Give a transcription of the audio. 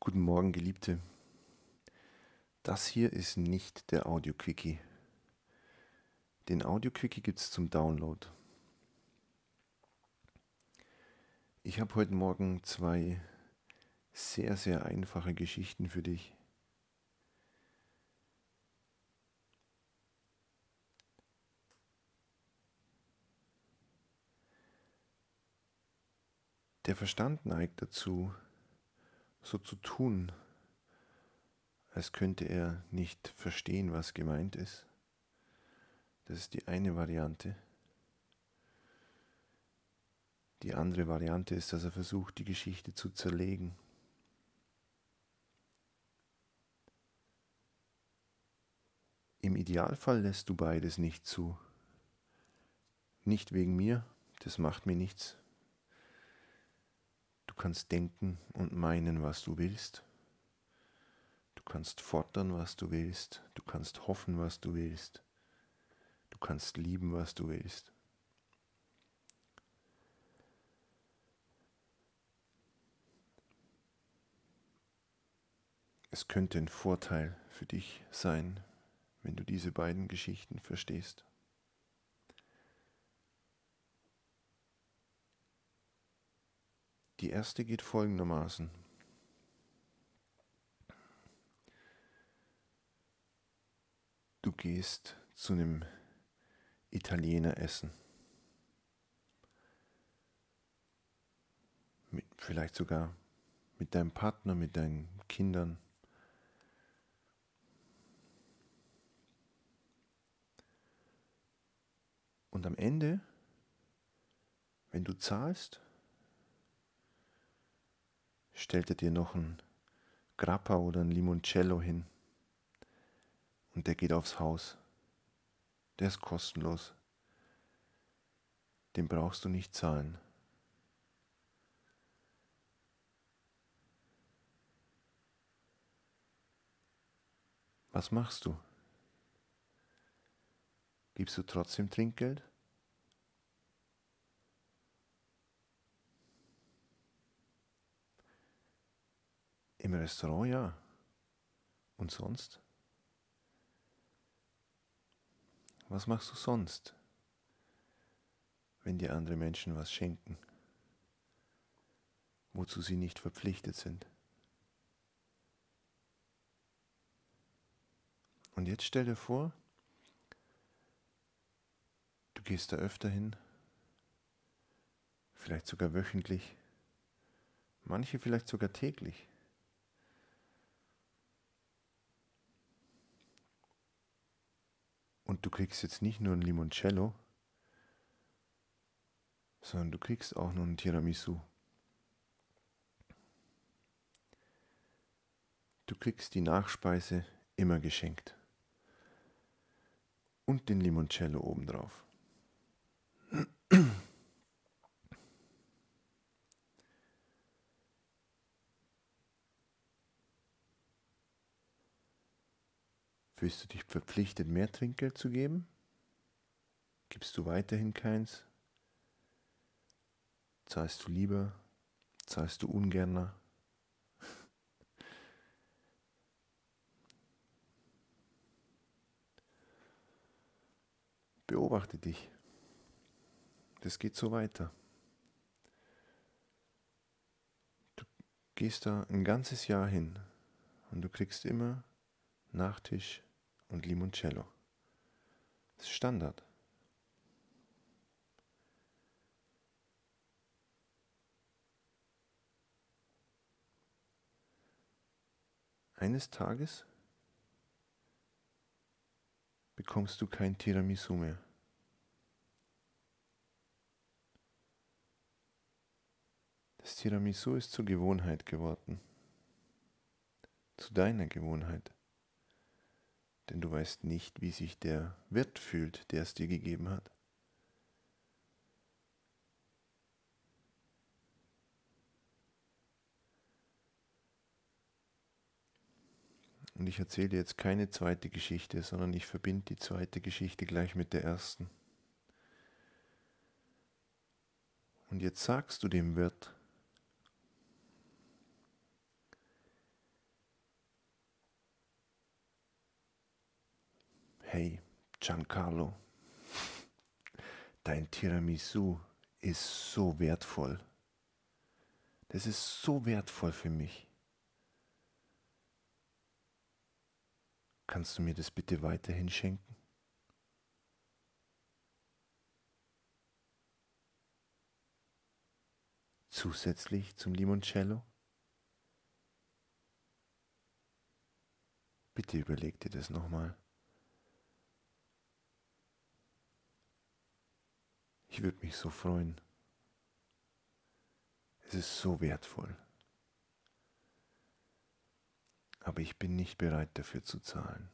Guten Morgen, Geliebte. Das hier ist nicht der Audio-Quickie. Den Audio-Quickie gibt es zum Download. Ich habe heute Morgen zwei sehr, sehr einfache Geschichten für dich. Der Verstand neigt dazu, so zu tun, als könnte er nicht verstehen, was gemeint ist. Das ist die eine Variante. Die andere Variante ist, dass er versucht, die Geschichte zu zerlegen. Im Idealfall lässt du beides nicht zu. Nicht wegen mir, das macht mir nichts. Du kannst denken und meinen, was du willst. Du kannst fordern, was du willst. Du kannst hoffen, was du willst. Du kannst lieben, was du willst. Es könnte ein Vorteil für dich sein, wenn du diese beiden Geschichten verstehst. Die erste geht folgendermaßen. Du gehst zu einem Italiener essen. Mit, vielleicht sogar mit deinem Partner, mit deinen Kindern. Und am Ende, wenn du zahlst, stellt er dir noch ein Grappa oder ein Limoncello hin. Und der geht aufs Haus. Der ist kostenlos. Den brauchst du nicht zahlen. Was machst du? Gibst du trotzdem Trinkgeld? Im Restaurant ja. Und sonst? Was machst du sonst, wenn dir andere Menschen was schenken, wozu sie nicht verpflichtet sind? Und jetzt stell dir vor, du gehst da öfter hin, vielleicht sogar wöchentlich, manche vielleicht sogar täglich. Und du kriegst jetzt nicht nur ein Limoncello, sondern du kriegst auch noch ein Tiramisu. Du kriegst die Nachspeise immer geschenkt. Und den Limoncello obendrauf. Fühlst du dich verpflichtet, mehr Trinkgeld zu geben? Gibst du weiterhin keins? Zahlst du lieber? Zahlst du ungerner? Beobachte dich. Das geht so weiter. Du gehst da ein ganzes Jahr hin und du kriegst immer Nachtisch und Limoncello. Das ist Standard. Eines Tages bekommst du kein Tiramisu mehr. Das Tiramisu ist zur Gewohnheit geworden. Zu deiner Gewohnheit denn du weißt nicht, wie sich der Wirt fühlt, der es dir gegeben hat. Und ich erzähle jetzt keine zweite Geschichte, sondern ich verbinde die zweite Geschichte gleich mit der ersten. Und jetzt sagst du dem Wirt, Hey, Giancarlo, dein Tiramisu ist so wertvoll. Das ist so wertvoll für mich. Kannst du mir das bitte weiterhin schenken? Zusätzlich zum Limoncello? Bitte überleg dir das nochmal. Ich würde mich so freuen. Es ist so wertvoll. Aber ich bin nicht bereit dafür zu zahlen.